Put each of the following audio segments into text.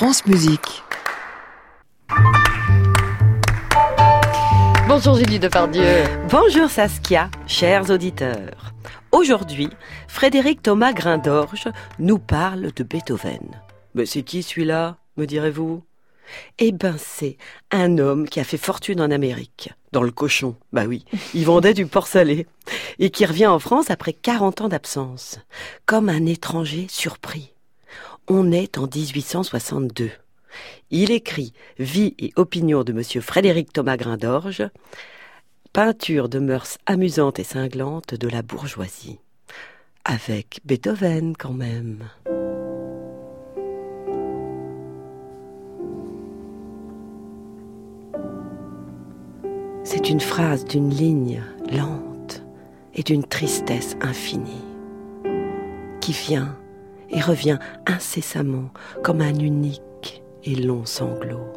France Musique. Bonjour Julie Depardieu. Bonjour Saskia, chers auditeurs. Aujourd'hui, Frédéric Thomas Grindorge nous parle de Beethoven. Mais c'est qui celui-là, me direz-vous? Eh ben c'est un homme qui a fait fortune en Amérique, dans le cochon, bah oui, il vendait du porc salé, et qui revient en France après 40 ans d'absence, comme un étranger surpris. On est en 1862. Il écrit Vie et opinion de monsieur Frédéric Thomas Grindorge, peinture de mœurs amusantes et cinglantes de la bourgeoisie. Avec Beethoven quand même. C'est une phrase d'une ligne lente et d'une tristesse infinie qui vient et revient incessamment comme un unique et long sanglot.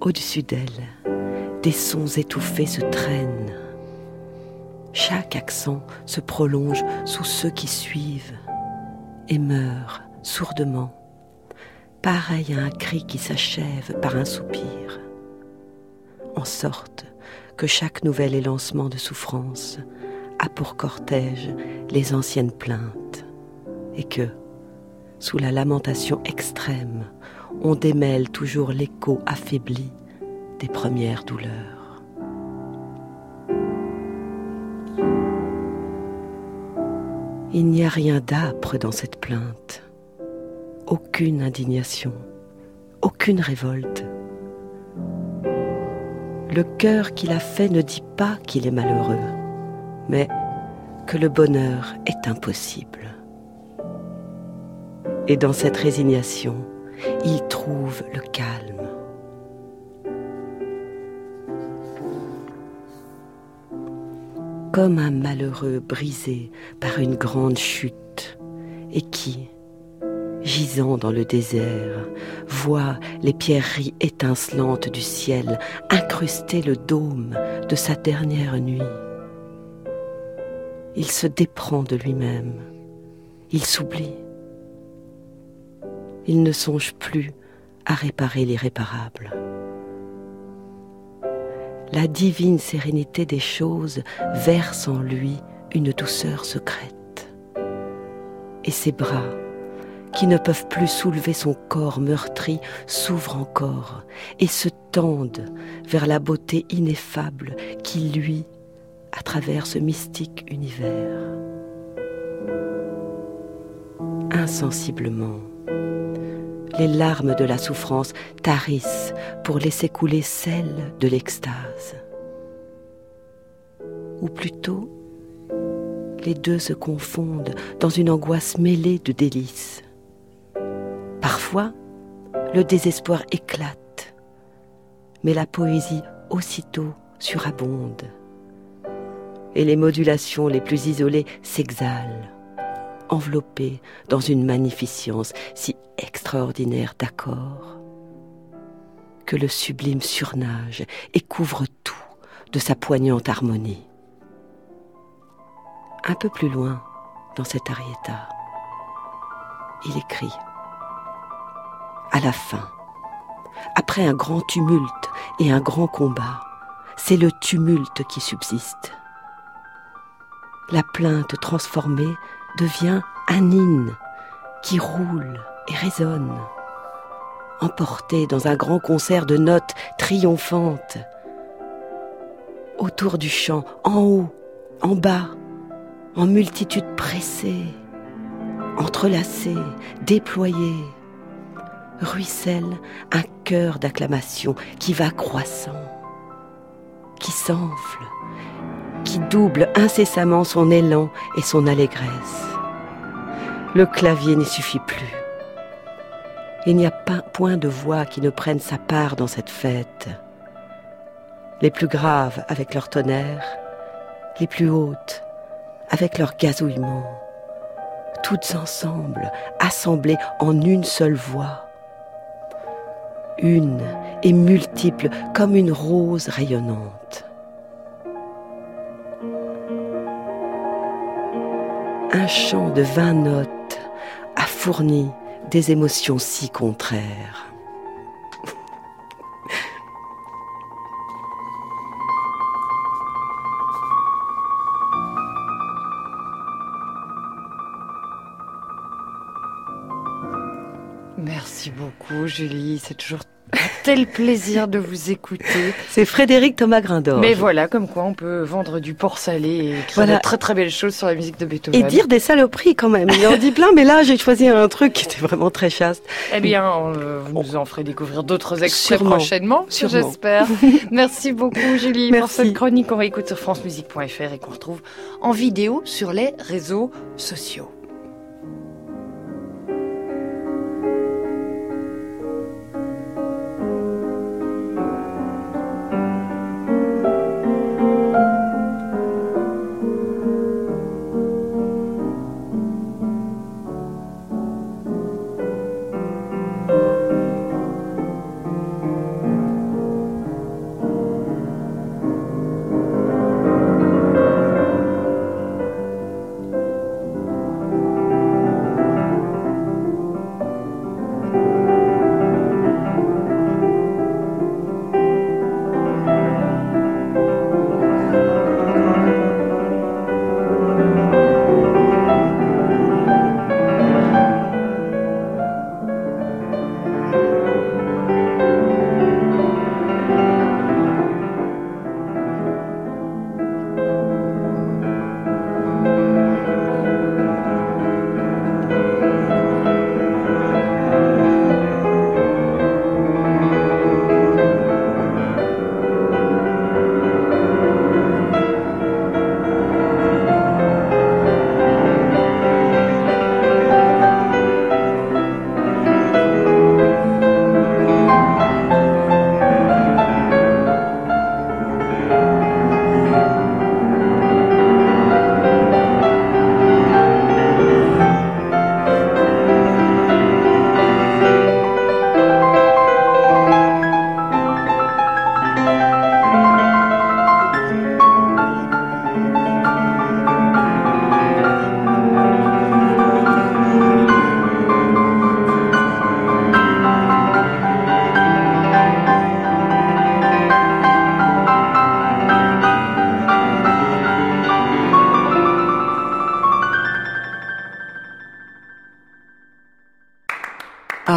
Au-dessus d'elle, des sons étouffés se traînent. Chaque accent se prolonge sous ceux qui suivent et meurt sourdement, pareil à un cri qui s'achève par un soupir, en sorte que chaque nouvel élancement de souffrance a pour cortège les anciennes plaintes, et que, sous la lamentation extrême, on démêle toujours l'écho affaibli des premières douleurs. Il n'y a rien d'âpre dans cette plainte, aucune indignation, aucune révolte. Le cœur qui l'a fait ne dit pas qu'il est malheureux, mais que le bonheur est impossible. Et dans cette résignation, il trouve le calme. Comme un malheureux brisé par une grande chute et qui, gisant dans le désert, voit les pierreries étincelantes du ciel incruster le dôme de sa dernière nuit. Il se déprend de lui-même, il s'oublie il ne songe plus à réparer l'irréparable. La divine sérénité des choses verse en lui une douceur secrète. Et ses bras, qui ne peuvent plus soulever son corps meurtri, s'ouvrent encore et se tendent vers la beauté ineffable qui luit à travers ce mystique univers. Insensiblement, les larmes de la souffrance tarissent pour laisser couler celles de l'extase. Ou plutôt, les deux se confondent dans une angoisse mêlée de délices. Parfois, le désespoir éclate, mais la poésie aussitôt surabonde, et les modulations les plus isolées s'exhalent enveloppé dans une magnificence si extraordinaire d'accords que le sublime surnage et couvre tout de sa poignante harmonie. Un peu plus loin, dans cet arietta, il écrit À la fin, après un grand tumulte et un grand combat, c'est le tumulte qui subsiste. La plainte transformée devient un hymne qui roule et résonne, emporté dans un grand concert de notes triomphantes. Autour du chant, en haut, en bas, en multitude pressée, entrelacée, déployée, ruisselle un cœur d'acclamation qui va croissant, qui s'enfle, double incessamment son élan et son allégresse. Le clavier n'y suffit plus. Il n'y a pas point de voix qui ne prenne sa part dans cette fête. Les plus graves avec leur tonnerre, les plus hautes avec leur gazouillement, toutes ensemble, assemblées en une seule voix. Une et multiple comme une rose rayonnante. Un chant de vingt notes a fourni, des émotions si contraires. Merci beaucoup, Julie. C'est toujours tel plaisir de vous écouter. C'est Frédéric Thomas Grindor. Mais voilà, comme quoi on peut vendre du porc salé et écrire Voilà. de très très belles choses sur la musique de Beethoven. Et dire des saloperies quand même. Il en dit plein, mais là j'ai choisi un truc qui était vraiment très chaste. Eh bien, euh, vous nous en ferez découvrir d'autres extraits Sûrement. prochainement, j'espère. Merci beaucoup, Julie, pour Merci. cette chronique qu'on réécoute sur francemusique.fr et qu'on retrouve en vidéo sur les réseaux sociaux.